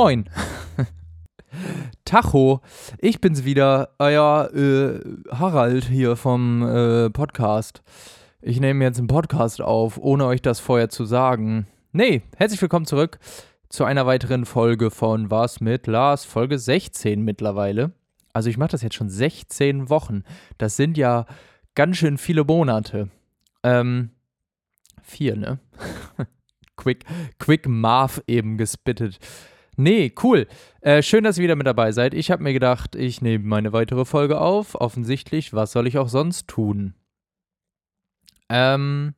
Moin. Tacho, ich bin's wieder, euer äh, Harald hier vom äh, Podcast. Ich nehme jetzt einen Podcast auf, ohne euch das vorher zu sagen. Nee, herzlich willkommen zurück zu einer weiteren Folge von Was mit Lars, Folge 16 mittlerweile. Also ich mache das jetzt schon 16 Wochen. Das sind ja ganz schön viele Monate. Ähm, vier, ne? quick, quick Marv eben gespittet. Nee, cool. Äh, schön, dass ihr wieder mit dabei seid. Ich habe mir gedacht, ich nehme meine weitere Folge auf. Offensichtlich, was soll ich auch sonst tun? Ähm,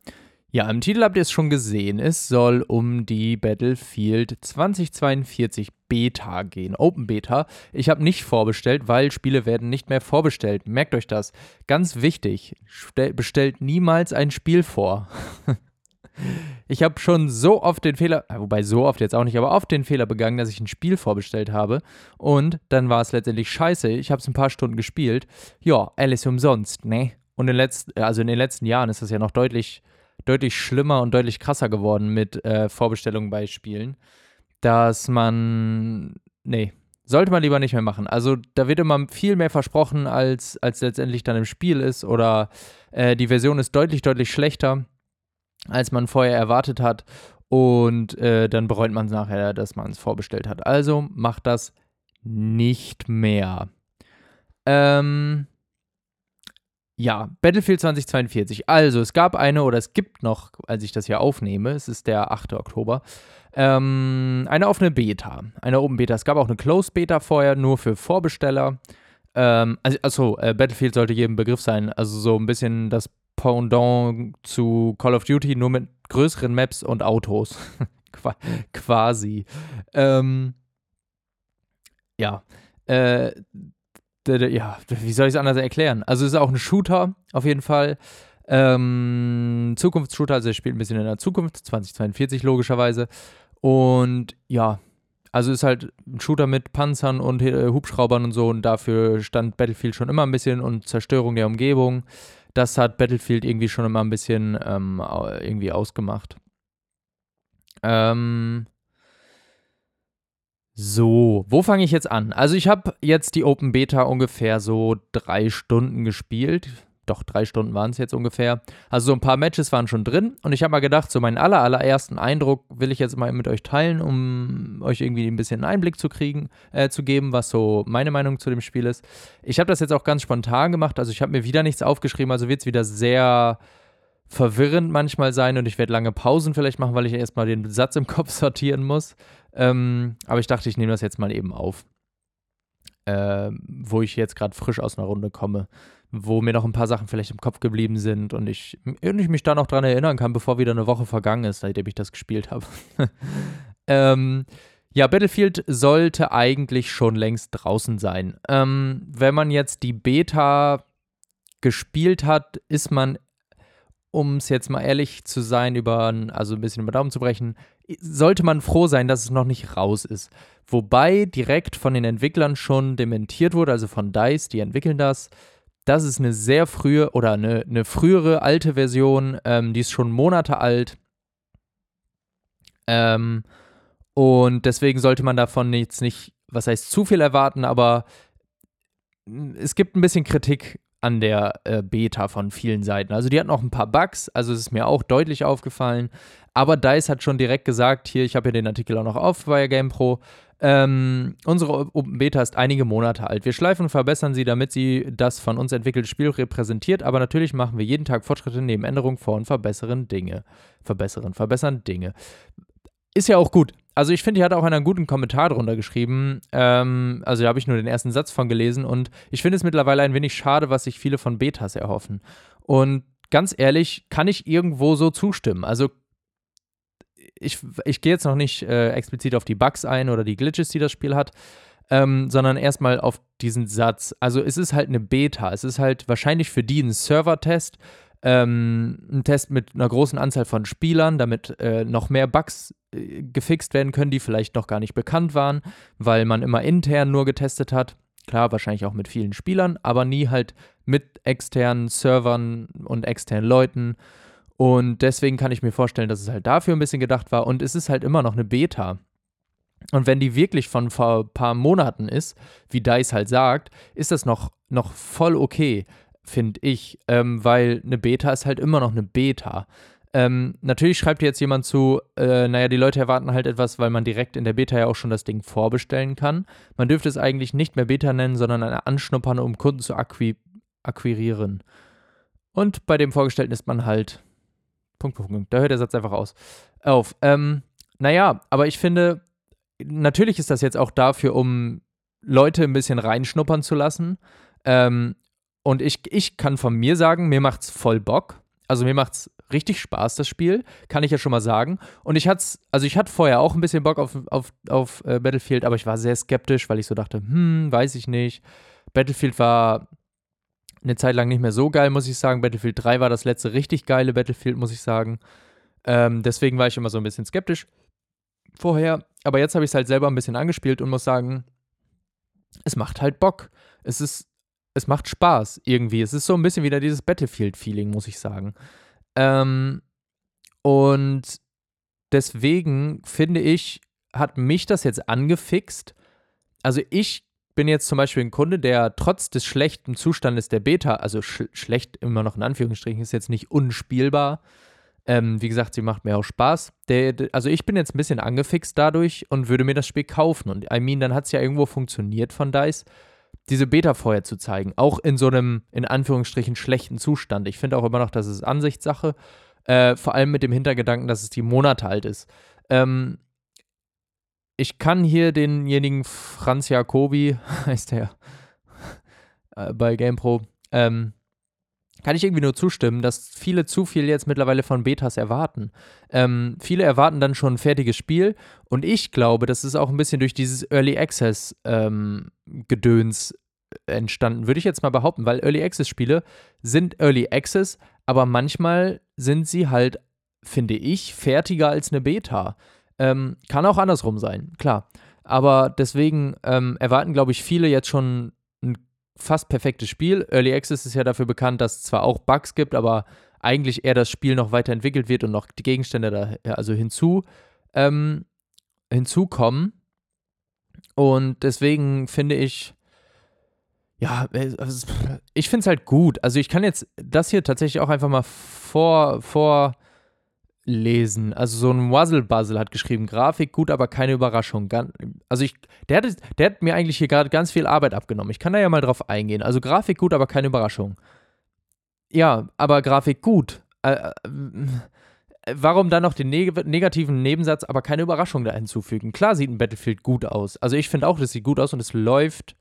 ja, im Titel habt ihr es schon gesehen. Es soll um die Battlefield 2042 Beta gehen, Open Beta. Ich habe nicht vorbestellt, weil Spiele werden nicht mehr vorbestellt. Merkt euch das. Ganz wichtig, bestellt niemals ein Spiel vor. Ich habe schon so oft den Fehler, äh, wobei so oft jetzt auch nicht, aber oft den Fehler begangen, dass ich ein Spiel vorbestellt habe und dann war es letztendlich scheiße. Ich habe es ein paar Stunden gespielt. Ja, alles umsonst, ne? Und in, letzt, also in den letzten Jahren ist das ja noch deutlich, deutlich schlimmer und deutlich krasser geworden mit äh, Vorbestellungen bei Spielen, dass man, nee, sollte man lieber nicht mehr machen. Also da wird immer viel mehr versprochen, als, als letztendlich dann im Spiel ist oder äh, die Version ist deutlich, deutlich schlechter als man vorher erwartet hat. Und äh, dann bereut man es nachher, dass man es vorbestellt hat. Also macht das nicht mehr. Ähm, ja, Battlefield 2042. Also, es gab eine, oder es gibt noch, als ich das hier aufnehme, es ist der 8. Oktober, ähm, eine offene Beta. Eine Open Beta. Es gab auch eine Closed Beta vorher, nur für Vorbesteller. Ähm, also, achso, äh, Battlefield sollte jedem Begriff sein. Also, so ein bisschen das Pendant zu Call of Duty, nur mit größeren Maps und Autos. Qu quasi. Ähm, ja. Äh, ja, wie soll ich es anders erklären? Also es ist auch ein Shooter, auf jeden Fall. Ähm, Zukunftsshooter, also er spielt ein bisschen in der Zukunft, 2042 logischerweise. Und ja, also ist halt ein Shooter mit Panzern und äh, Hubschraubern und so und dafür stand Battlefield schon immer ein bisschen und Zerstörung der Umgebung das hat Battlefield irgendwie schon immer ein bisschen ähm, irgendwie ausgemacht. Ähm, so, wo fange ich jetzt an? Also ich habe jetzt die Open Beta ungefähr so drei Stunden gespielt doch drei Stunden waren es jetzt ungefähr. Also so ein paar Matches waren schon drin und ich habe mal gedacht, so meinen aller, allerersten Eindruck will ich jetzt mal mit euch teilen, um euch irgendwie ein bisschen einen Einblick zu kriegen, äh, zu geben, was so meine Meinung zu dem Spiel ist. Ich habe das jetzt auch ganz spontan gemacht, also ich habe mir wieder nichts aufgeschrieben, also wird es wieder sehr verwirrend manchmal sein und ich werde lange Pausen vielleicht machen, weil ich erstmal den Satz im Kopf sortieren muss. Ähm, aber ich dachte, ich nehme das jetzt mal eben auf, äh, wo ich jetzt gerade frisch aus einer Runde komme wo mir noch ein paar Sachen vielleicht im Kopf geblieben sind und ich, und ich mich da noch dran erinnern kann, bevor wieder eine Woche vergangen ist, seitdem ich das gespielt habe. ähm, ja, Battlefield sollte eigentlich schon längst draußen sein. Ähm, wenn man jetzt die Beta gespielt hat, ist man, um es jetzt mal ehrlich zu sein, über, also ein bisschen über Daumen zu brechen, sollte man froh sein, dass es noch nicht raus ist. Wobei direkt von den Entwicklern schon dementiert wurde, also von DICE, die entwickeln das, das ist eine sehr frühe oder eine, eine frühere alte Version, ähm, die ist schon Monate alt. Ähm, und deswegen sollte man davon jetzt nicht, was heißt zu viel erwarten, aber es gibt ein bisschen Kritik an der äh, Beta von vielen Seiten. Also die hat noch ein paar Bugs, also es ist mir auch deutlich aufgefallen. Aber DICE hat schon direkt gesagt, hier, ich habe hier den Artikel auch noch auf bei GamePro, ähm, unsere Open Beta ist einige Monate alt. Wir schleifen und verbessern sie, damit sie das von uns entwickelte Spiel repräsentiert, aber natürlich machen wir jeden Tag Fortschritte neben Änderungen vor und verbessern Dinge. Verbessern, verbessern Dinge. Ist ja auch gut. Also ich finde, die hat auch einen guten Kommentar drunter geschrieben. Ähm, also da habe ich nur den ersten Satz von gelesen und ich finde es mittlerweile ein wenig schade, was sich viele von Betas erhoffen. Und ganz ehrlich, kann ich irgendwo so zustimmen. Also ich, ich gehe jetzt noch nicht äh, explizit auf die Bugs ein oder die Glitches, die das Spiel hat, ähm, sondern erstmal auf diesen Satz. Also es ist halt eine Beta. Es ist halt wahrscheinlich für die ein Server-Test, ähm, ein Test mit einer großen Anzahl von Spielern, damit äh, noch mehr Bugs äh, gefixt werden können, die vielleicht noch gar nicht bekannt waren, weil man immer intern nur getestet hat. Klar, wahrscheinlich auch mit vielen Spielern, aber nie halt mit externen Servern und externen Leuten und deswegen kann ich mir vorstellen, dass es halt dafür ein bisschen gedacht war. Und es ist halt immer noch eine Beta. Und wenn die wirklich von vor ein paar Monaten ist, wie Dice halt sagt, ist das noch, noch voll okay, finde ich, ähm, weil eine Beta ist halt immer noch eine Beta. Ähm, natürlich schreibt jetzt jemand zu, äh, naja, die Leute erwarten halt etwas, weil man direkt in der Beta ja auch schon das Ding vorbestellen kann. Man dürfte es eigentlich nicht mehr Beta nennen, sondern eine Anschnuppern, um Kunden zu akquirieren. Und bei dem Vorgestellten ist man halt. Punkt, Punkt, Punkt. Da hört der Satz einfach aus. Auf. Ähm, naja, aber ich finde, natürlich ist das jetzt auch dafür, um Leute ein bisschen reinschnuppern zu lassen. Ähm, und ich, ich kann von mir sagen, mir macht's voll Bock. Also mir macht's richtig Spaß, das Spiel, kann ich ja schon mal sagen. Und ich hatte also ich hatte vorher auch ein bisschen Bock auf, auf, auf äh, Battlefield, aber ich war sehr skeptisch, weil ich so dachte, hm, weiß ich nicht. Battlefield war eine Zeit lang nicht mehr so geil, muss ich sagen. Battlefield 3 war das letzte richtig geile Battlefield, muss ich sagen. Ähm, deswegen war ich immer so ein bisschen skeptisch vorher. Aber jetzt habe ich es halt selber ein bisschen angespielt und muss sagen, es macht halt Bock. Es ist, es macht Spaß irgendwie. Es ist so ein bisschen wieder dieses Battlefield-Feeling, muss ich sagen. Ähm, und deswegen finde ich, hat mich das jetzt angefixt. Also ich bin jetzt zum Beispiel ein Kunde, der trotz des schlechten Zustandes der Beta, also sch schlecht immer noch in Anführungsstrichen, ist jetzt nicht unspielbar. Ähm, wie gesagt, sie macht mir auch Spaß. Der, also ich bin jetzt ein bisschen angefixt dadurch und würde mir das Spiel kaufen. Und I mean, dann hat es ja irgendwo funktioniert von DICE, diese Beta vorher zu zeigen. Auch in so einem, in Anführungsstrichen, schlechten Zustand. Ich finde auch immer noch, das ist Ansichtssache. Äh, vor allem mit dem Hintergedanken, dass es die Monate alt ist. Ähm, ich kann hier denjenigen Franz Jacobi, heißt der äh, bei GamePro, ähm, kann ich irgendwie nur zustimmen, dass viele zu viel jetzt mittlerweile von Betas erwarten. Ähm, viele erwarten dann schon ein fertiges Spiel und ich glaube, das ist auch ein bisschen durch dieses Early Access ähm, Gedöns entstanden, würde ich jetzt mal behaupten, weil Early Access Spiele sind Early Access, aber manchmal sind sie halt, finde ich, fertiger als eine Beta. Ähm, kann auch andersrum sein, klar. Aber deswegen ähm, erwarten, glaube ich, viele jetzt schon ein fast perfektes Spiel. Early Access ist ja dafür bekannt, dass es zwar auch Bugs gibt, aber eigentlich eher das Spiel noch weiterentwickelt wird und noch die Gegenstände da also hinzu ähm, hinzukommen. Und deswegen finde ich, ja, also ich finde es halt gut. Also ich kann jetzt das hier tatsächlich auch einfach mal vor, vor lesen. Also so ein Wuzzle Buzzle hat geschrieben, Grafik gut, aber keine Überraschung. Also ich, der hat, der hat mir eigentlich hier gerade ganz viel Arbeit abgenommen. Ich kann da ja mal drauf eingehen. Also Grafik gut, aber keine Überraschung. Ja, aber Grafik gut. Äh, äh, warum dann noch den neg negativen Nebensatz, aber keine Überraschung da hinzufügen? Klar sieht ein Battlefield gut aus. Also ich finde auch, das sieht gut aus und es läuft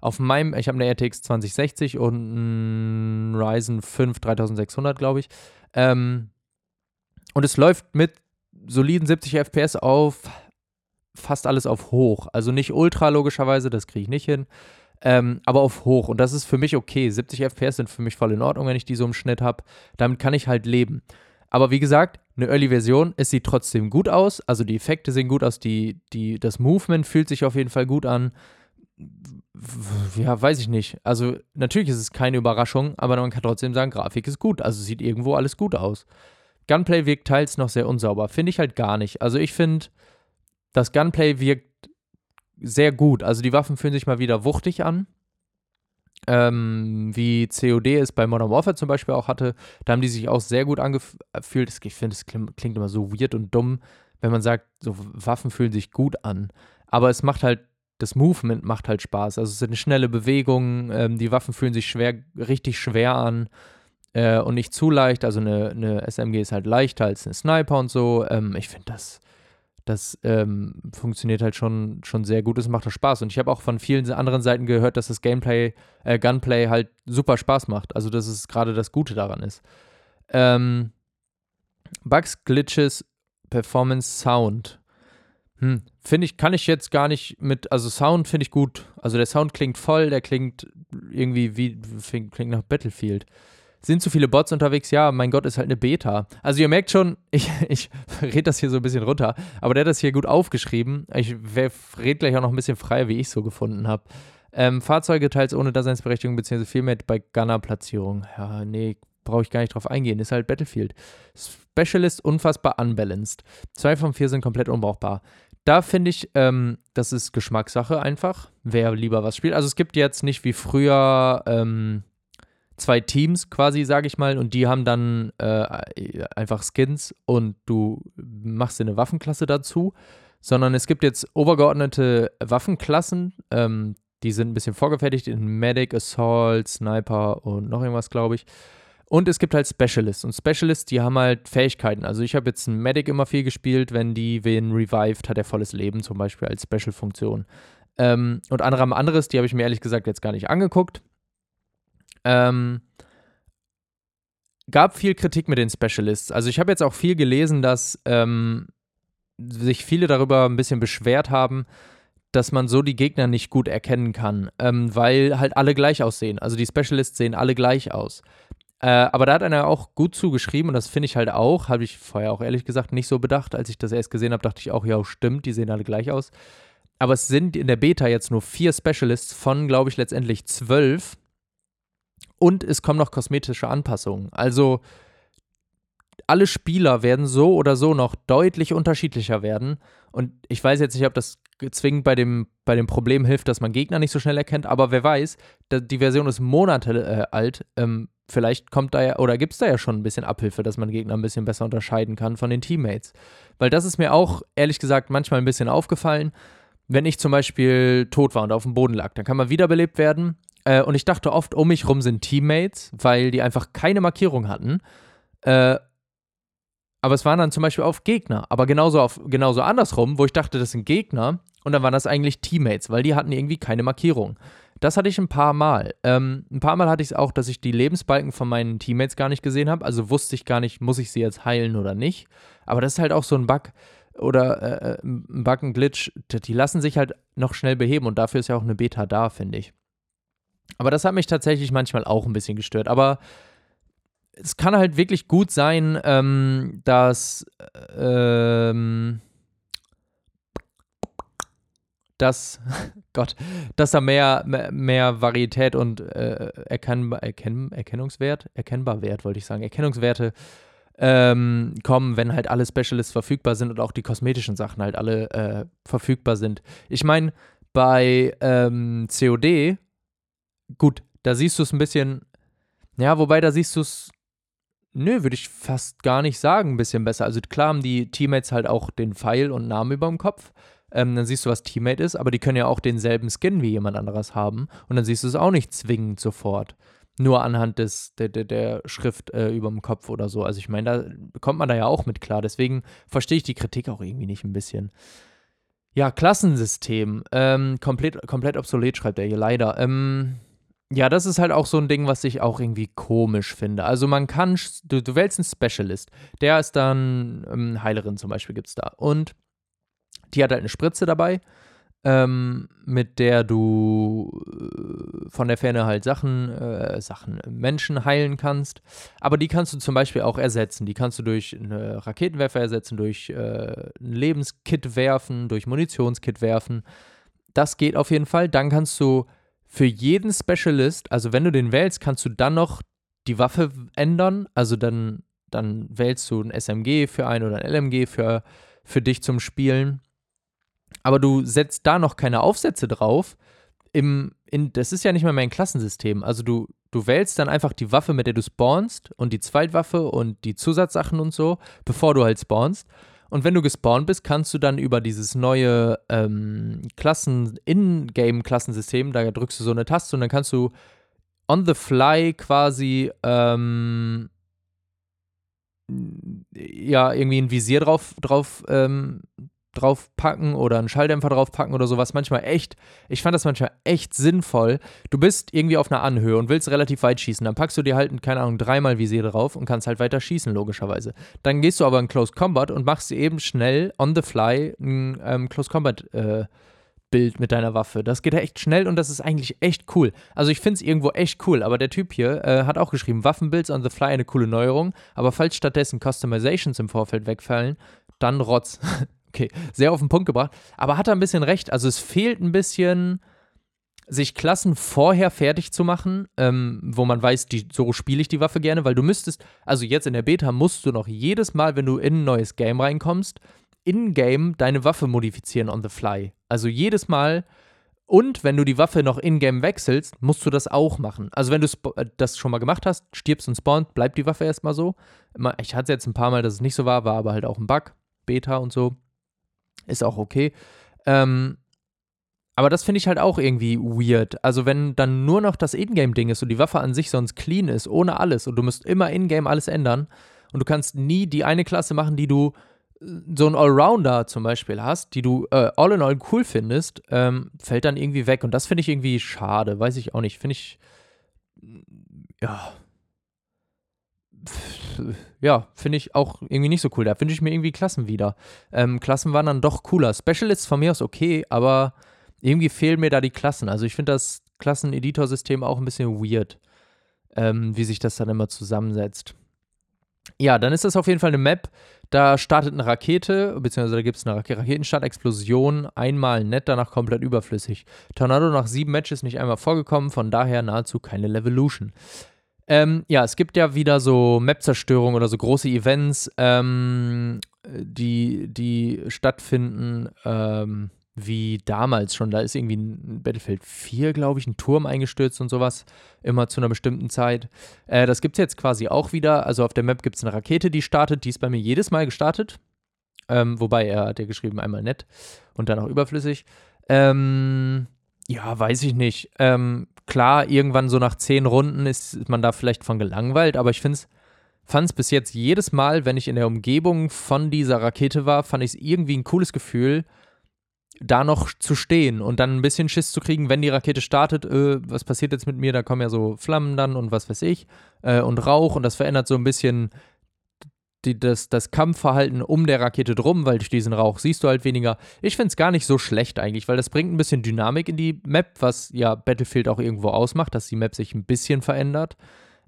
auf meinem, ich habe eine RTX 2060 und einen Ryzen 5 3600, glaube ich. Ähm, und es läuft mit soliden 70 FPS auf fast alles auf hoch. Also nicht ultra logischerweise, das kriege ich nicht hin. Ähm, aber auf hoch. Und das ist für mich okay. 70 FPS sind für mich voll in Ordnung, wenn ich die so im Schnitt habe. Damit kann ich halt leben. Aber wie gesagt, eine Early-Version, es sieht trotzdem gut aus. Also die Effekte sehen gut aus, die, die, das Movement fühlt sich auf jeden Fall gut an. Ja, weiß ich nicht. Also natürlich ist es keine Überraschung, aber man kann trotzdem sagen, Grafik ist gut. Also sieht irgendwo alles gut aus. Gunplay wirkt teils noch sehr unsauber. Finde ich halt gar nicht. Also ich finde, das Gunplay wirkt sehr gut. Also die Waffen fühlen sich mal wieder wuchtig an. Ähm, wie COD es bei Modern Warfare zum Beispiel auch hatte. Da haben die sich auch sehr gut angefühlt. Ich finde, es klingt immer so weird und dumm, wenn man sagt, so Waffen fühlen sich gut an. Aber es macht halt, das Movement macht halt Spaß. Also es sind schnelle Bewegungen, ähm, die Waffen fühlen sich schwer, richtig schwer an äh, und nicht zu leicht. Also eine, eine SMG ist halt leichter als eine Sniper und so. Ähm, ich finde das, das ähm, funktioniert halt schon, schon sehr gut. Es macht auch Spaß. Und ich habe auch von vielen anderen Seiten gehört, dass das Gameplay, äh, Gunplay halt super Spaß macht. Also dass es gerade das Gute daran ist. Ähm, Bugs, Glitches, Performance, Sound. Hm, finde ich, kann ich jetzt gar nicht mit, also Sound finde ich gut. Also der Sound klingt voll, der klingt irgendwie wie, klingt nach Battlefield. Sind zu viele Bots unterwegs? Ja, mein Gott, ist halt eine Beta. Also ihr merkt schon, ich, ich rede das hier so ein bisschen runter, aber der hat das hier gut aufgeschrieben. Ich rede gleich auch noch ein bisschen freier, wie ich es so gefunden habe. Ähm, Fahrzeuge teils ohne Daseinsberechtigung, beziehungsweise viel mehr bei Gunner-Platzierung. Ja, nee, brauche ich gar nicht drauf eingehen. Ist halt Battlefield. Specialist unfassbar unbalanced. Zwei von vier sind komplett unbrauchbar. Da finde ich, ähm, das ist Geschmackssache einfach, wer lieber was spielt. Also es gibt jetzt nicht wie früher ähm, zwei Teams quasi, sage ich mal, und die haben dann äh, einfach Skins und du machst dir eine Waffenklasse dazu, sondern es gibt jetzt overgeordnete Waffenklassen, ähm, die sind ein bisschen vorgefertigt in Medic, Assault, Sniper und noch irgendwas, glaube ich. Und es gibt halt Specialists. Und Specialists, die haben halt Fähigkeiten. Also ich habe jetzt einen Medic immer viel gespielt. Wenn die wen revived, hat er volles Leben zum Beispiel als Special-Funktion. Ähm, und andere haben anderes, die habe ich mir ehrlich gesagt jetzt gar nicht angeguckt. Ähm, gab viel Kritik mit den Specialists. Also ich habe jetzt auch viel gelesen, dass ähm, sich viele darüber ein bisschen beschwert haben, dass man so die Gegner nicht gut erkennen kann, ähm, weil halt alle gleich aussehen. Also die Specialists sehen alle gleich aus. Äh, aber da hat einer auch gut zugeschrieben und das finde ich halt auch, habe ich vorher auch ehrlich gesagt nicht so bedacht. Als ich das erst gesehen habe, dachte ich auch, ja, stimmt, die sehen alle gleich aus. Aber es sind in der Beta jetzt nur vier Specialists von, glaube ich, letztendlich zwölf. Und es kommen noch kosmetische Anpassungen. Also alle Spieler werden so oder so noch deutlich unterschiedlicher werden. Und ich weiß jetzt nicht, ob das zwingend bei dem, bei dem Problem hilft, dass man Gegner nicht so schnell erkennt, aber wer weiß, die Version ist Monate äh, alt. Ähm, vielleicht kommt da ja, oder gibt es da ja schon ein bisschen Abhilfe, dass man Gegner ein bisschen besser unterscheiden kann von den Teammates. Weil das ist mir auch, ehrlich gesagt, manchmal ein bisschen aufgefallen. Wenn ich zum Beispiel tot war und auf dem Boden lag, dann kann man wiederbelebt werden. Äh, und ich dachte oft, um mich rum sind Teammates, weil die einfach keine Markierung hatten. Äh, aber es waren dann zum Beispiel auf Gegner. Aber genauso, auf, genauso andersrum, wo ich dachte, das sind Gegner. Und dann waren das eigentlich Teammates, weil die hatten irgendwie keine Markierung. Das hatte ich ein paar Mal. Ähm, ein paar Mal hatte ich es auch, dass ich die Lebensbalken von meinen Teammates gar nicht gesehen habe. Also wusste ich gar nicht, muss ich sie jetzt heilen oder nicht. Aber das ist halt auch so ein Bug oder äh, äh ein Bug, ein Glitch. Die lassen sich halt noch schnell beheben und dafür ist ja auch eine Beta da, finde ich. Aber das hat mich tatsächlich manchmal auch ein bisschen gestört. Aber es kann halt wirklich gut sein, ähm, dass ähm, dass, Gott, dass da mehr, mehr Varietät und äh, erkennbar, erkenn, Erkennungswert, erkennbar Wert, wollte ich sagen, Erkennungswerte ähm, kommen, wenn halt alle Specialists verfügbar sind und auch die kosmetischen Sachen halt alle äh, verfügbar sind. Ich meine, bei ähm, COD, gut, da siehst du es ein bisschen, ja, wobei da siehst du es, nö, würde ich fast gar nicht sagen, ein bisschen besser. Also klar haben die Teammates halt auch den Pfeil und Namen über dem Kopf, ähm, dann siehst du, was Teammate ist, aber die können ja auch denselben Skin wie jemand anderes haben und dann siehst du es auch nicht zwingend sofort. Nur anhand des, der, der, der Schrift äh, über dem Kopf oder so. Also ich meine, da kommt man da ja auch mit klar. Deswegen verstehe ich die Kritik auch irgendwie nicht ein bisschen. Ja, Klassensystem. Ähm, komplett, komplett obsolet, schreibt er hier leider. Ähm, ja, das ist halt auch so ein Ding, was ich auch irgendwie komisch finde. Also man kann, du, du wählst einen Specialist. Der ist dann ähm, Heilerin zum Beispiel, gibt es da. Und die hat halt eine Spritze dabei, ähm, mit der du äh, von der Ferne halt Sachen, äh, Sachen, Menschen heilen kannst. Aber die kannst du zum Beispiel auch ersetzen. Die kannst du durch eine Raketenwerfer ersetzen, durch äh, ein Lebenskit werfen, durch Munitionskit werfen. Das geht auf jeden Fall. Dann kannst du für jeden Specialist, also wenn du den wählst, kannst du dann noch die Waffe ändern. Also dann, dann wählst du ein SMG für einen oder ein LMG für, für dich zum Spielen aber du setzt da noch keine Aufsätze drauf. Im, in, das ist ja nicht mal mein Klassensystem. Also du, du wählst dann einfach die Waffe, mit der du spawnst und die Zweitwaffe und die Zusatzsachen und so, bevor du halt spawnst. Und wenn du gespawnt bist, kannst du dann über dieses neue ähm, Klassen, In-Game-Klassensystem, da drückst du so eine Taste und dann kannst du on the fly quasi ähm, ja irgendwie ein Visier drauf, drauf ähm, draufpacken oder einen Schalldämpfer draufpacken oder sowas manchmal echt, ich fand das manchmal echt sinnvoll. Du bist irgendwie auf einer Anhöhe und willst relativ weit schießen, dann packst du dir halt, keine Ahnung, dreimal Visier drauf und kannst halt weiter schießen, logischerweise. Dann gehst du aber in Close Combat und machst eben schnell on the fly ein ähm, Close Combat äh, Bild mit deiner Waffe. Das geht ja echt schnell und das ist eigentlich echt cool. Also ich finde es irgendwo echt cool, aber der Typ hier äh, hat auch geschrieben, Waffenbuilds on the fly eine coole Neuerung, aber falls stattdessen Customizations im Vorfeld wegfallen, dann Rotz. Okay, sehr auf den Punkt gebracht. Aber hat er ein bisschen recht. Also es fehlt ein bisschen, sich Klassen vorher fertig zu machen, ähm, wo man weiß, die, so spiele ich die Waffe gerne, weil du müsstest, also jetzt in der Beta musst du noch jedes Mal, wenn du in ein neues Game reinkommst, in-game deine Waffe modifizieren on the fly. Also jedes Mal. Und wenn du die Waffe noch in-game wechselst, musst du das auch machen. Also wenn du äh, das schon mal gemacht hast, stirbst und spawnst, bleibt die Waffe erstmal so. Ich hatte jetzt ein paar Mal, dass es nicht so war, war aber halt auch ein Bug, Beta und so. Ist auch okay. Ähm, aber das finde ich halt auch irgendwie weird. Also, wenn dann nur noch das Ingame-Ding ist und die Waffe an sich sonst clean ist, ohne alles, und du musst immer Ingame alles ändern und du kannst nie die eine Klasse machen, die du äh, so ein Allrounder zum Beispiel hast, die du äh, all in all cool findest, ähm, fällt dann irgendwie weg. Und das finde ich irgendwie schade. Weiß ich auch nicht. Finde ich. Ja. Ja, finde ich auch irgendwie nicht so cool. Da wünsche ich mir irgendwie Klassen wieder. Ähm, Klassen waren dann doch cooler. Specialists von mir aus okay, aber irgendwie fehlen mir da die Klassen. Also ich finde das Klassen-Editor-System auch ein bisschen weird, ähm, wie sich das dann immer zusammensetzt. Ja, dann ist das auf jeden Fall eine Map. Da startet eine Rakete, beziehungsweise da gibt es eine Raketenstartexplosion, einmal nett, danach komplett überflüssig. Tornado nach sieben Matches nicht einmal vorgekommen, von daher nahezu keine Levolution. Ähm, ja, es gibt ja wieder so Map-Zerstörungen oder so große Events, ähm, die, die stattfinden. Ähm, wie damals schon. Da ist irgendwie ein Battlefield 4, glaube ich, ein Turm eingestürzt und sowas. Immer zu einer bestimmten Zeit. Äh, das gibt es jetzt quasi auch wieder. Also auf der Map gibt es eine Rakete, die startet. Die ist bei mir jedes Mal gestartet. Ähm, wobei er hat ja geschrieben, einmal nett und dann auch überflüssig. Ähm, ja, weiß ich nicht. Ähm, klar, irgendwann so nach zehn Runden ist man da vielleicht von gelangweilt, aber ich fand es bis jetzt jedes Mal, wenn ich in der Umgebung von dieser Rakete war, fand ich es irgendwie ein cooles Gefühl, da noch zu stehen und dann ein bisschen Schiss zu kriegen, wenn die Rakete startet, äh, was passiert jetzt mit mir? Da kommen ja so Flammen dann und was weiß ich äh, und Rauch und das verändert so ein bisschen die, das, das Kampfverhalten um der Rakete drum, weil durch diesen Rauch siehst du halt weniger. Ich finde es gar nicht so schlecht eigentlich, weil das bringt ein bisschen Dynamik in die Map, was ja Battlefield auch irgendwo ausmacht, dass die Map sich ein bisschen verändert.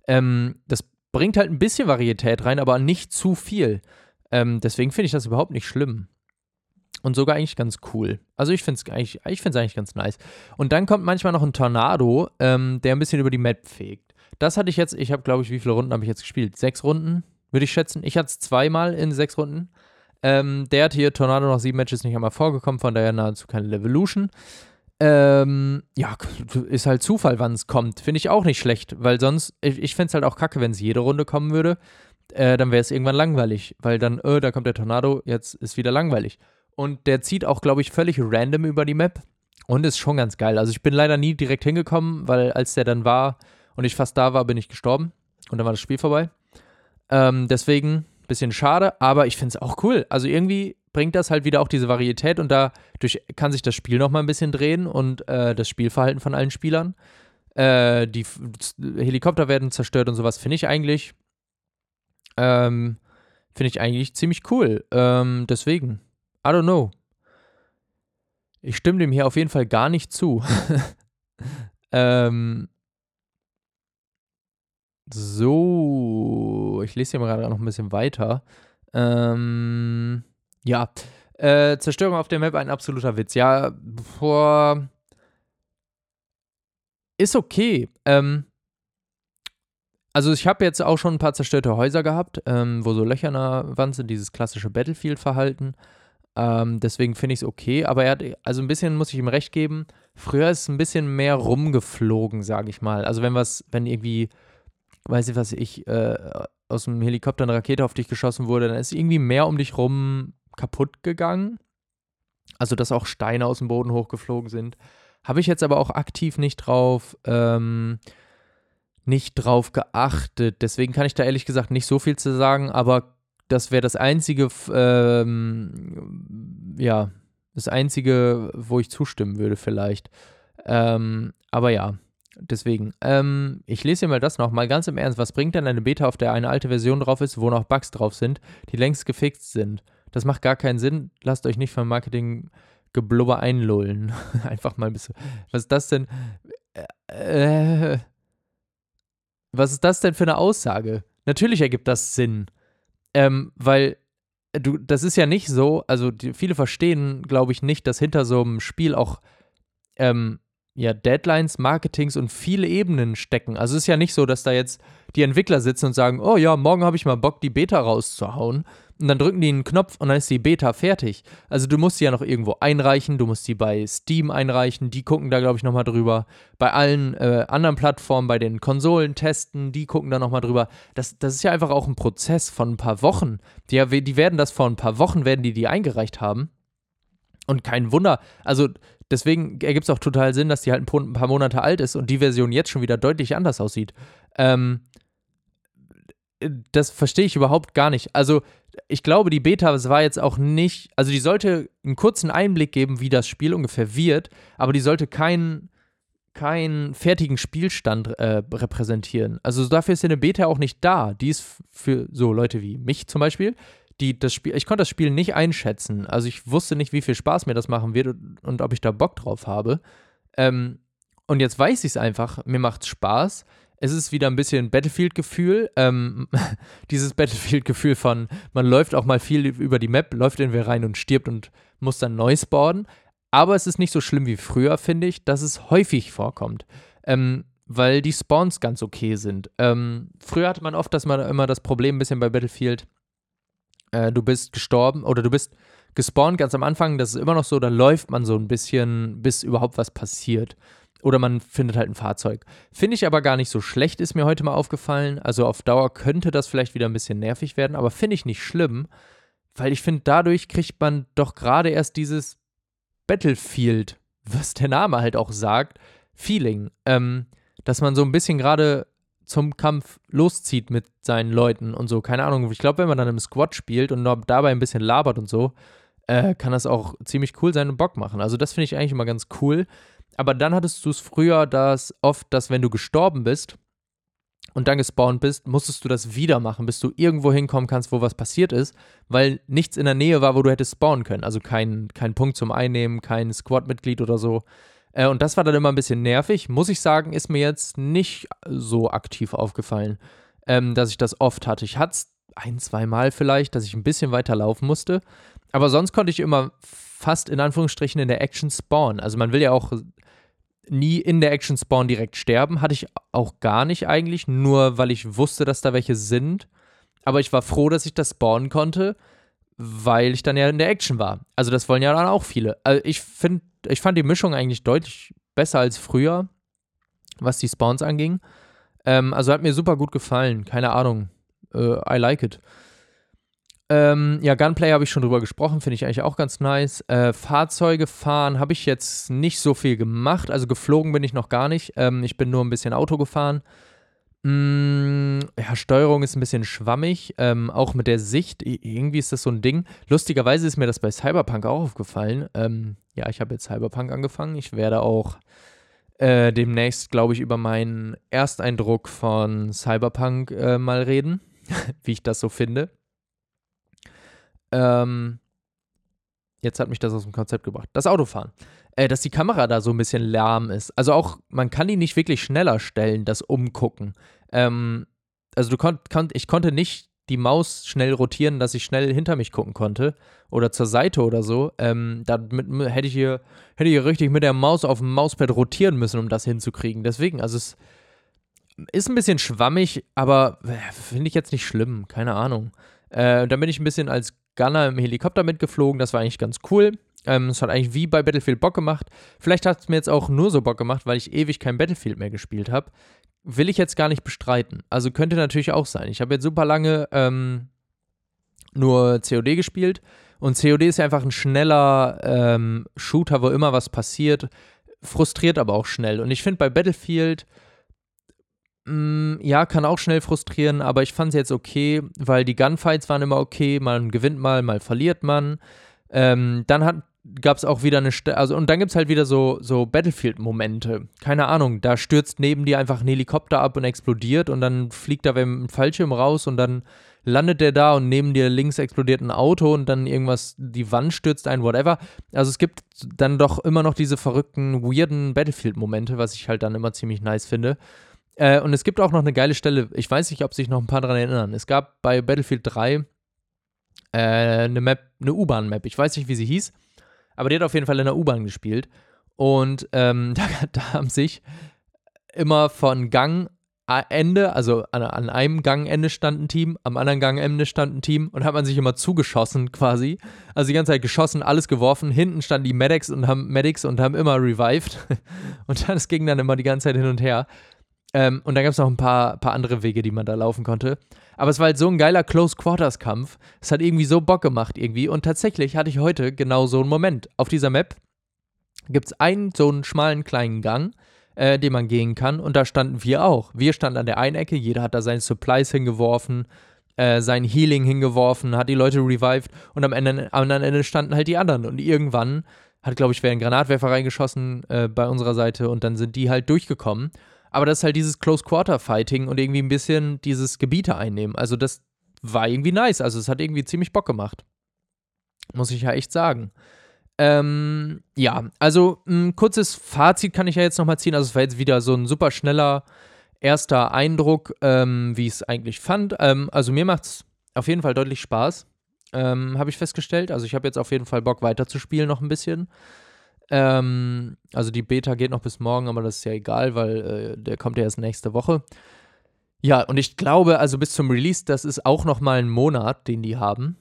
Ähm, das bringt halt ein bisschen Varietät rein, aber nicht zu viel. Ähm, deswegen finde ich das überhaupt nicht schlimm. Und sogar eigentlich ganz cool. Also ich finde es eigentlich, ich find's eigentlich ganz nice. Und dann kommt manchmal noch ein Tornado, ähm, der ein bisschen über die Map fegt. Das hatte ich jetzt, ich habe glaube ich, wie viele Runden habe ich jetzt gespielt? Sechs Runden, würde ich schätzen. Ich hatte es zweimal in sechs Runden. Ähm, der hat hier Tornado noch sieben Matches nicht einmal vorgekommen, von daher nahezu keine Levolution. Ähm, ja, ist halt Zufall, wann es kommt. Finde ich auch nicht schlecht, weil sonst, ich, ich fände es halt auch kacke, wenn es jede Runde kommen würde. Äh, dann wäre es irgendwann langweilig, weil dann, äh, da kommt der Tornado, jetzt ist wieder langweilig. Und der zieht auch, glaube ich, völlig random über die Map. Und ist schon ganz geil. Also ich bin leider nie direkt hingekommen, weil als der dann war und ich fast da war, bin ich gestorben. Und dann war das Spiel vorbei. Ähm, deswegen bisschen schade, aber ich finde es auch cool. Also irgendwie bringt das halt wieder auch diese Varietät und dadurch kann sich das Spiel nochmal ein bisschen drehen und äh, das Spielverhalten von allen Spielern. Äh, die Helikopter werden zerstört und sowas finde ich eigentlich ähm, finde ich eigentlich ziemlich cool. Ähm, deswegen I don't know. Ich stimme dem hier auf jeden Fall gar nicht zu. ähm, so, ich lese hier mal gerade noch ein bisschen weiter. Ähm, ja, äh, Zerstörung auf der Map ein absoluter Witz. Ja, boah, ist okay. Ähm, also ich habe jetzt auch schon ein paar zerstörte Häuser gehabt, ähm, wo so Löcher in der Wand sind, dieses klassische Battlefield-Verhalten. Ähm, deswegen finde ich es okay. Aber er hat, also ein bisschen muss ich ihm recht geben. Früher ist es ein bisschen mehr rumgeflogen, sage ich mal. Also wenn was, wenn irgendwie, weiß ich was, ich, äh, aus dem Helikopter eine Rakete auf dich geschossen wurde, dann ist irgendwie mehr um dich rum kaputt gegangen. Also dass auch Steine aus dem Boden hochgeflogen sind. Habe ich jetzt aber auch aktiv nicht drauf, ähm, nicht drauf geachtet. Deswegen kann ich da ehrlich gesagt nicht so viel zu sagen, aber das wäre das einzige, ähm, ja, das einzige, wo ich zustimmen würde vielleicht. Ähm, aber ja, deswegen. Ähm, ich lese hier mal das noch, mal ganz im Ernst. Was bringt denn eine Beta, auf der eine alte Version drauf ist, wo noch Bugs drauf sind, die längst gefixt sind? Das macht gar keinen Sinn. Lasst euch nicht vom Marketing Geblubber einlullen. Einfach mal ein bisschen. Was ist das denn? Äh, was ist das denn für eine Aussage? Natürlich ergibt das Sinn. Ähm, weil du, das ist ja nicht so, also die, viele verstehen, glaube ich, nicht, dass hinter so einem Spiel auch ähm, ja, Deadlines, Marketings und viele Ebenen stecken. Also es ist ja nicht so, dass da jetzt die Entwickler sitzen und sagen, oh ja, morgen habe ich mal Bock, die Beta rauszuhauen. und dann drücken die einen Knopf und dann ist die Beta fertig. Also du musst sie ja noch irgendwo einreichen, du musst sie bei Steam einreichen, die gucken da, glaube ich, nochmal drüber. Bei allen äh, anderen Plattformen, bei den Konsolen testen, die gucken da nochmal drüber. Das, das ist ja einfach auch ein Prozess von ein paar Wochen. Die, die werden das vor ein paar Wochen, werden die die eingereicht haben. Und kein Wunder, also deswegen ergibt es auch total Sinn, dass die halt ein paar Monate alt ist und die Version jetzt schon wieder deutlich anders aussieht. Ähm, das verstehe ich überhaupt gar nicht. Also ich glaube, die Beta war jetzt auch nicht, also die sollte einen kurzen Einblick geben, wie das Spiel ungefähr wird, aber die sollte keinen keinen fertigen Spielstand äh, repräsentieren. Also dafür ist ja eine Beta auch nicht da. Die ist für so Leute wie mich zum Beispiel, die das Spiel, ich konnte das Spiel nicht einschätzen. Also ich wusste nicht, wie viel Spaß mir das machen wird und, und ob ich da Bock drauf habe. Ähm, und jetzt weiß ich es einfach, mir macht es Spaß es ist wieder ein bisschen Battlefield-Gefühl. Ähm, dieses Battlefield-Gefühl von, man läuft auch mal viel über die Map, läuft irgendwie rein und stirbt und muss dann neu spawnen. Aber es ist nicht so schlimm wie früher, finde ich, dass es häufig vorkommt. Ähm, weil die Spawns ganz okay sind. Ähm, früher hatte man oft dass man immer das Problem ein bisschen bei Battlefield, äh, du bist gestorben oder du bist gespawnt ganz am Anfang, das ist immer noch so, da läuft man so ein bisschen, bis überhaupt was passiert. Oder man findet halt ein Fahrzeug. Finde ich aber gar nicht so schlecht, ist mir heute mal aufgefallen. Also auf Dauer könnte das vielleicht wieder ein bisschen nervig werden, aber finde ich nicht schlimm, weil ich finde, dadurch kriegt man doch gerade erst dieses Battlefield, was der Name halt auch sagt, Feeling. Ähm, dass man so ein bisschen gerade zum Kampf loszieht mit seinen Leuten und so. Keine Ahnung. Ich glaube, wenn man dann im Squad spielt und dabei ein bisschen labert und so, äh, kann das auch ziemlich cool sein und Bock machen. Also das finde ich eigentlich immer ganz cool. Aber dann hattest du es früher, dass oft, dass wenn du gestorben bist und dann gespawnt bist, musstest du das wieder machen, bis du irgendwo hinkommen kannst, wo was passiert ist, weil nichts in der Nähe war, wo du hättest spawnen können. Also kein, kein Punkt zum Einnehmen, kein Squad-Mitglied oder so. Äh, und das war dann immer ein bisschen nervig. Muss ich sagen, ist mir jetzt nicht so aktiv aufgefallen, ähm, dass ich das oft hatte. Ich hatte es ein, zwei Mal vielleicht, dass ich ein bisschen weiter laufen musste. Aber sonst konnte ich immer fast in Anführungsstrichen in der Action spawnen. Also man will ja auch nie in der Action spawnen direkt sterben. Hatte ich auch gar nicht eigentlich, nur weil ich wusste, dass da welche sind. Aber ich war froh, dass ich das spawnen konnte, weil ich dann ja in der Action war. Also das wollen ja dann auch viele. Also ich finde, ich fand die Mischung eigentlich deutlich besser als früher, was die Spawns anging. Ähm, also hat mir super gut gefallen. Keine Ahnung. Uh, I like it. Ähm, ja, Gunplay habe ich schon drüber gesprochen, finde ich eigentlich auch ganz nice. Äh, Fahrzeuge fahren habe ich jetzt nicht so viel gemacht, also geflogen bin ich noch gar nicht. Ähm, ich bin nur ein bisschen Auto gefahren. Mm, ja, Steuerung ist ein bisschen schwammig, ähm, auch mit der Sicht. Irgendwie ist das so ein Ding. Lustigerweise ist mir das bei Cyberpunk auch aufgefallen. Ähm, ja, ich habe jetzt Cyberpunk angefangen. Ich werde auch äh, demnächst, glaube ich, über meinen Ersteindruck von Cyberpunk äh, mal reden, wie ich das so finde. Ähm, jetzt hat mich das aus dem Konzept gebracht. Das Autofahren. Äh, dass die Kamera da so ein bisschen lahm ist. Also auch, man kann die nicht wirklich schneller stellen, das Umgucken. Ähm, also du konnt, konnt, ich konnte nicht die Maus schnell rotieren, dass ich schnell hinter mich gucken konnte oder zur Seite oder so. Ähm, damit hätte ich hier hätte ich hier richtig mit der Maus auf dem Mauspad rotieren müssen, um das hinzukriegen. Deswegen, also es ist ein bisschen schwammig, aber äh, finde ich jetzt nicht schlimm. Keine Ahnung. Äh, dann bin ich ein bisschen als Gunner im Helikopter mitgeflogen. Das war eigentlich ganz cool. Ähm, es hat eigentlich wie bei Battlefield Bock gemacht. Vielleicht hat es mir jetzt auch nur so Bock gemacht, weil ich ewig kein Battlefield mehr gespielt habe. Will ich jetzt gar nicht bestreiten. Also könnte natürlich auch sein. Ich habe jetzt super lange ähm, nur COD gespielt. Und COD ist ja einfach ein schneller ähm, Shooter, wo immer was passiert. Frustriert aber auch schnell. Und ich finde bei Battlefield Mm, ja, kann auch schnell frustrieren, aber ich fand es jetzt okay, weil die Gunfights waren immer okay. Man gewinnt mal, mal verliert man. Ähm, dann gab es auch wieder eine, St also und dann gibt es halt wieder so, so Battlefield-Momente. Keine Ahnung, da stürzt neben dir einfach ein Helikopter ab und explodiert und dann fliegt da ein Fallschirm raus und dann landet der da und neben dir links explodiert ein Auto und dann irgendwas, die Wand stürzt ein, whatever. Also es gibt dann doch immer noch diese verrückten, weirden Battlefield-Momente, was ich halt dann immer ziemlich nice finde. Äh, und es gibt auch noch eine geile Stelle, ich weiß nicht, ob sich noch ein paar daran erinnern. Es gab bei Battlefield 3 äh, eine Map, eine U-Bahn-Map. Ich weiß nicht, wie sie hieß, aber die hat auf jeden Fall in der U-Bahn gespielt. Und ähm, da, da haben sich immer von Gang Ende, also an, an, einem Gangende stand ein Team, am anderen Gangende stand ein Team und hat man sich immer zugeschossen quasi. Also die ganze Zeit geschossen, alles geworfen. Hinten standen die Medics und haben Medics und haben immer revived. Und das ging dann immer die ganze Zeit hin und her. Ähm, und dann gab es noch ein paar, paar andere Wege, die man da laufen konnte. Aber es war halt so ein geiler Close-Quarters-Kampf. Es hat irgendwie so Bock gemacht irgendwie. Und tatsächlich hatte ich heute genau so einen Moment. Auf dieser Map gibt es einen so einen schmalen kleinen Gang äh, den man gehen kann. Und da standen wir auch. Wir standen an der einen Ecke, jeder hat da seine Supplies hingeworfen, äh, sein Healing hingeworfen, hat die Leute revived und am, Ende, am anderen Ende standen halt die anderen. Und irgendwann hat, glaube ich, wer einen Granatwerfer reingeschossen äh, bei unserer Seite und dann sind die halt durchgekommen. Aber das ist halt dieses Close-Quarter-Fighting und irgendwie ein bisschen dieses Gebiete einnehmen. Also das war irgendwie nice. Also es hat irgendwie ziemlich Bock gemacht. Muss ich ja echt sagen. Ähm, ja, also ein kurzes Fazit kann ich ja jetzt nochmal ziehen. Also es war jetzt wieder so ein super schneller erster Eindruck, ähm, wie ich es eigentlich fand. Ähm, also mir macht es auf jeden Fall deutlich Spaß, ähm, habe ich festgestellt. Also ich habe jetzt auf jeden Fall Bock weiterzuspielen noch ein bisschen. Ähm, also die Beta geht noch bis morgen, aber das ist ja egal, weil äh, der kommt ja erst nächste Woche. Ja, und ich glaube, also bis zum Release, das ist auch nochmal ein Monat, den die haben.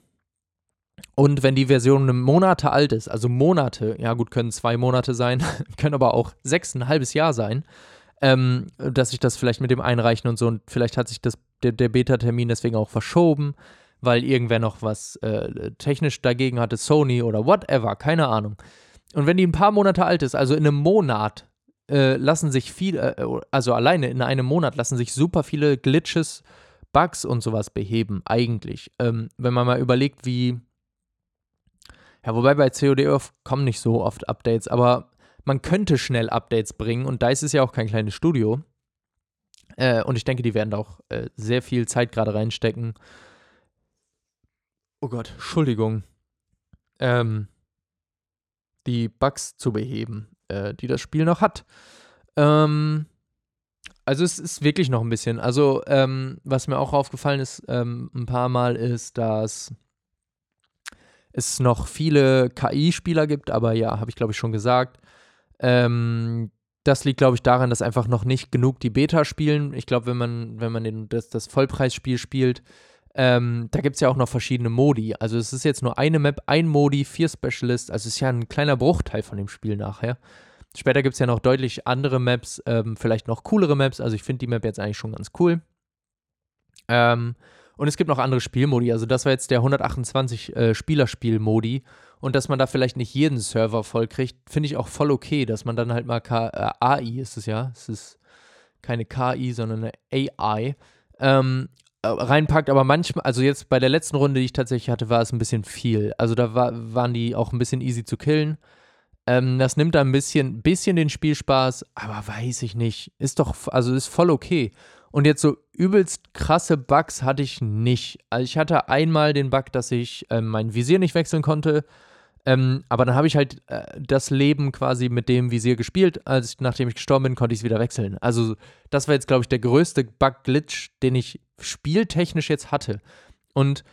Und wenn die Version Monate alt ist, also Monate, ja gut, können zwei Monate sein, können aber auch sechs, ein halbes Jahr sein, ähm, dass sich das vielleicht mit dem einreichen und so und vielleicht hat sich das, der, der Beta-Termin deswegen auch verschoben, weil irgendwer noch was äh, technisch dagegen hatte, Sony oder whatever, keine Ahnung. Und wenn die ein paar Monate alt ist, also in einem Monat, äh, lassen sich viel, äh, also alleine in einem Monat lassen sich super viele Glitches, Bugs und sowas beheben, eigentlich. Ähm, wenn man mal überlegt, wie ja, wobei bei COD kommen nicht so oft Updates, aber man könnte schnell Updates bringen und DICE ist ja auch kein kleines Studio. Äh, und ich denke, die werden da auch äh, sehr viel Zeit gerade reinstecken. Oh Gott, Entschuldigung. Ähm, die Bugs zu beheben, äh, die das Spiel noch hat. Ähm, also es ist wirklich noch ein bisschen. Also ähm, was mir auch aufgefallen ist ähm, ein paar Mal ist, dass es noch viele KI-Spieler gibt, aber ja, habe ich glaube ich schon gesagt. Ähm, das liegt, glaube ich, daran, dass einfach noch nicht genug die Beta spielen. Ich glaube, wenn man, wenn man den, das, das Vollpreisspiel spielt, ähm, da gibt es ja auch noch verschiedene Modi. Also es ist jetzt nur eine Map, ein Modi, vier Specialists. Also es ist ja ein kleiner Bruchteil von dem Spiel nachher. Später gibt es ja noch deutlich andere Maps, ähm, vielleicht noch coolere Maps. Also ich finde die Map jetzt eigentlich schon ganz cool. Ähm, und es gibt noch andere Spielmodi. Also das war jetzt der 128 äh, Spielerspiel-Modi. Und dass man da vielleicht nicht jeden Server voll kriegt, finde ich auch voll okay, dass man dann halt mal K äh, AI ist es ja. Es ist keine KI, sondern eine AI. Ähm, äh, reinpackt, aber manchmal, also jetzt bei der letzten Runde, die ich tatsächlich hatte, war es ein bisschen viel. Also da war, waren die auch ein bisschen easy zu killen. Ähm, das nimmt da ein bisschen, bisschen den Spielspaß, aber weiß ich nicht. Ist doch, also ist voll okay. Und jetzt so übelst krasse Bugs hatte ich nicht. Also ich hatte einmal den Bug, dass ich ähm, mein Visier nicht wechseln konnte. Ähm, aber dann habe ich halt äh, das Leben quasi mit dem Visier gespielt. Als ich, nachdem ich gestorben bin, konnte ich es wieder wechseln. Also das war jetzt, glaube ich, der größte Bug-Glitch, den ich spieltechnisch jetzt hatte. Und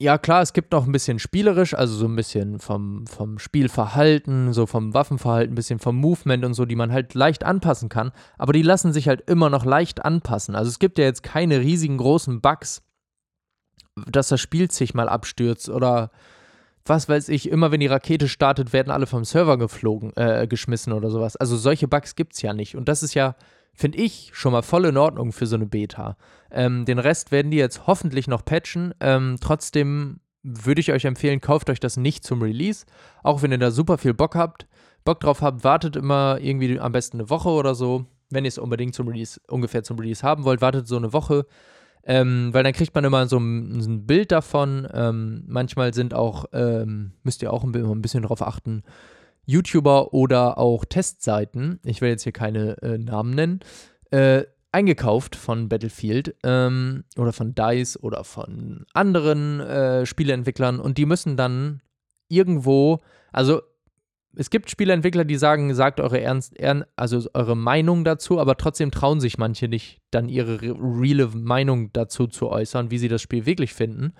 ja, klar, es gibt noch ein bisschen spielerisch, also so ein bisschen vom, vom Spielverhalten, so vom Waffenverhalten, ein bisschen vom Movement und so, die man halt leicht anpassen kann. Aber die lassen sich halt immer noch leicht anpassen. Also es gibt ja jetzt keine riesigen großen Bugs, dass das Spiel sich mal abstürzt oder was weiß ich, immer wenn die Rakete startet, werden alle vom Server geflogen, äh, geschmissen oder sowas. Also solche Bugs gibt es ja nicht. Und das ist ja finde ich schon mal voll in Ordnung für so eine Beta. Ähm, den Rest werden die jetzt hoffentlich noch patchen. Ähm, trotzdem würde ich euch empfehlen, kauft euch das nicht zum Release. Auch wenn ihr da super viel Bock habt. Bock drauf habt, wartet immer irgendwie am besten eine Woche oder so. Wenn ihr es unbedingt zum Release, ungefähr zum Release haben wollt, wartet so eine Woche. Ähm, weil dann kriegt man immer so ein, ein Bild davon. Ähm, manchmal sind auch, ähm, müsst ihr auch ein, ein bisschen drauf achten, YouTuber oder auch Testseiten, ich will jetzt hier keine äh, Namen nennen, äh, eingekauft von Battlefield ähm, oder von DICE oder von anderen äh, Spieleentwicklern. Und die müssen dann irgendwo, also es gibt Spieleentwickler, die sagen, sagt eure Ernst, also eure Meinung dazu, aber trotzdem trauen sich manche nicht, dann ihre reale Meinung dazu zu äußern, wie sie das Spiel wirklich finden.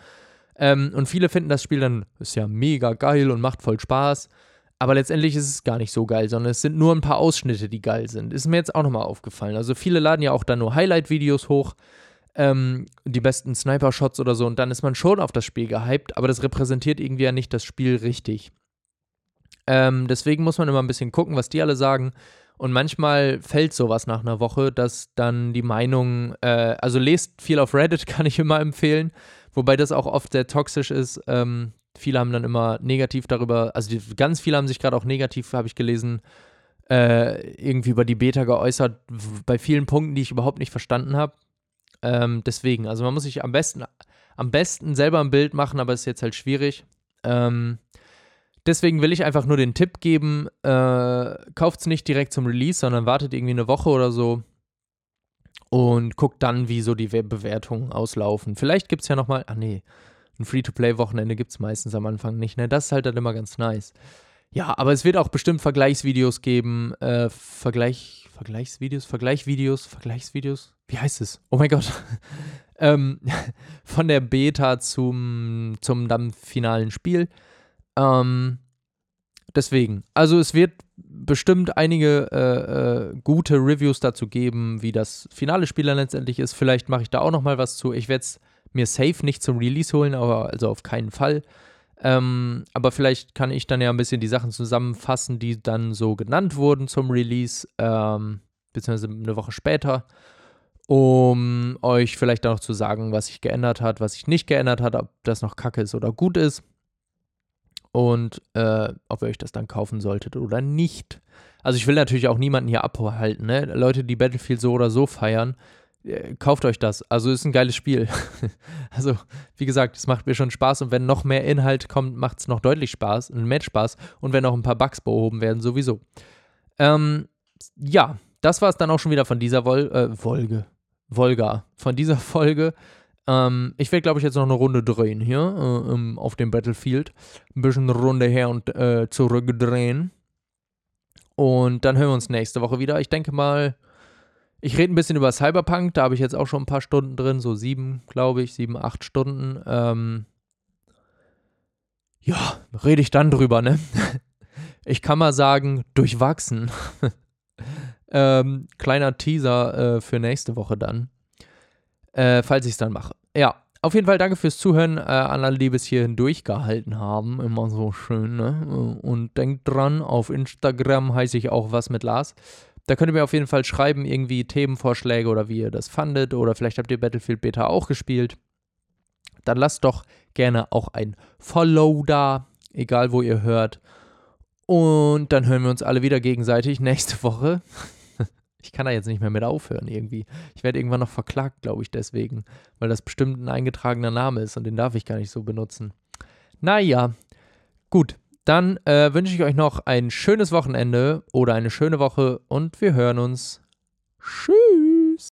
Ähm, und viele finden das Spiel dann, ist ja mega geil und macht voll Spaß. Aber letztendlich ist es gar nicht so geil, sondern es sind nur ein paar Ausschnitte, die geil sind. Ist mir jetzt auch nochmal aufgefallen. Also viele laden ja auch dann nur Highlight-Videos hoch, ähm, die besten Sniper-Shots oder so, und dann ist man schon auf das Spiel gehypt, aber das repräsentiert irgendwie ja nicht das Spiel richtig. Ähm, deswegen muss man immer ein bisschen gucken, was die alle sagen. Und manchmal fällt sowas nach einer Woche, dass dann die Meinung, äh, also lest viel auf Reddit, kann ich immer empfehlen, wobei das auch oft sehr toxisch ist. Ähm, viele haben dann immer negativ darüber, also die, ganz viele haben sich gerade auch negativ, habe ich gelesen, äh, irgendwie über die Beta geäußert, bei vielen Punkten, die ich überhaupt nicht verstanden habe. Ähm, deswegen, also man muss sich am besten, am besten selber ein Bild machen, aber ist jetzt halt schwierig. Ähm, deswegen will ich einfach nur den Tipp geben, äh, kauft es nicht direkt zum Release, sondern wartet irgendwie eine Woche oder so und guckt dann, wie so die Bewertungen auslaufen. Vielleicht gibt es ja nochmal, ah nee, ein Free-to-Play-Wochenende gibt es meistens am Anfang nicht, ne? Das ist halt dann immer ganz nice. Ja, aber es wird auch bestimmt Vergleichsvideos geben, äh, Vergleich, Vergleichsvideos, Vergleichvideos, Vergleichsvideos, wie heißt es? Oh mein Gott. ähm, von der Beta zum, zum dann finalen Spiel. Ähm, deswegen, also es wird bestimmt einige äh, äh, gute Reviews dazu geben, wie das finale Spiel dann letztendlich ist. Vielleicht mache ich da auch noch mal was zu. Ich werde es mir safe nicht zum Release holen, aber also auf keinen Fall. Ähm, aber vielleicht kann ich dann ja ein bisschen die Sachen zusammenfassen, die dann so genannt wurden zum Release, ähm, beziehungsweise eine Woche später, um euch vielleicht auch zu sagen, was sich geändert hat, was sich nicht geändert hat, ob das noch kacke ist oder gut ist und äh, ob ihr euch das dann kaufen solltet oder nicht. Also ich will natürlich auch niemanden hier abhalten, ne? Leute, die Battlefield so oder so feiern, äh, kauft euch das. Also ist ein geiles Spiel. also, wie gesagt, es macht mir schon Spaß und wenn noch mehr Inhalt kommt, macht es noch deutlich Spaß, Match Spaß und wenn auch ein paar Bugs behoben werden, sowieso. Ähm, ja, das war es dann auch schon wieder von dieser Vol äh, Folge. Volga. Von dieser Folge. Ähm, ich werde, glaube ich, jetzt noch eine Runde drehen hier äh, auf dem Battlefield. Ein bisschen eine Runde her und äh, zurück drehen. Und dann hören wir uns nächste Woche wieder. Ich denke mal, ich rede ein bisschen über Cyberpunk, da habe ich jetzt auch schon ein paar Stunden drin, so sieben, glaube ich, sieben, acht Stunden. Ähm, ja, rede ich dann drüber, ne? Ich kann mal sagen, durchwachsen. ähm, kleiner Teaser äh, für nächste Woche dann. Äh, falls ich es dann mache. Ja, auf jeden Fall danke fürs Zuhören äh, an alle, die bis hierhin durchgehalten haben. Immer so schön, ne? Und denkt dran, auf Instagram heiße ich auch was mit Lars. Da könnt ihr mir auf jeden Fall schreiben, irgendwie Themenvorschläge oder wie ihr das fandet. Oder vielleicht habt ihr Battlefield Beta auch gespielt. Dann lasst doch gerne auch ein Follow da, egal wo ihr hört. Und dann hören wir uns alle wieder gegenseitig nächste Woche. Ich kann da jetzt nicht mehr mit aufhören irgendwie. Ich werde irgendwann noch verklagt, glaube ich, deswegen, weil das bestimmt ein eingetragener Name ist und den darf ich gar nicht so benutzen. Naja, gut. Dann äh, wünsche ich euch noch ein schönes Wochenende oder eine schöne Woche und wir hören uns. Tschüss.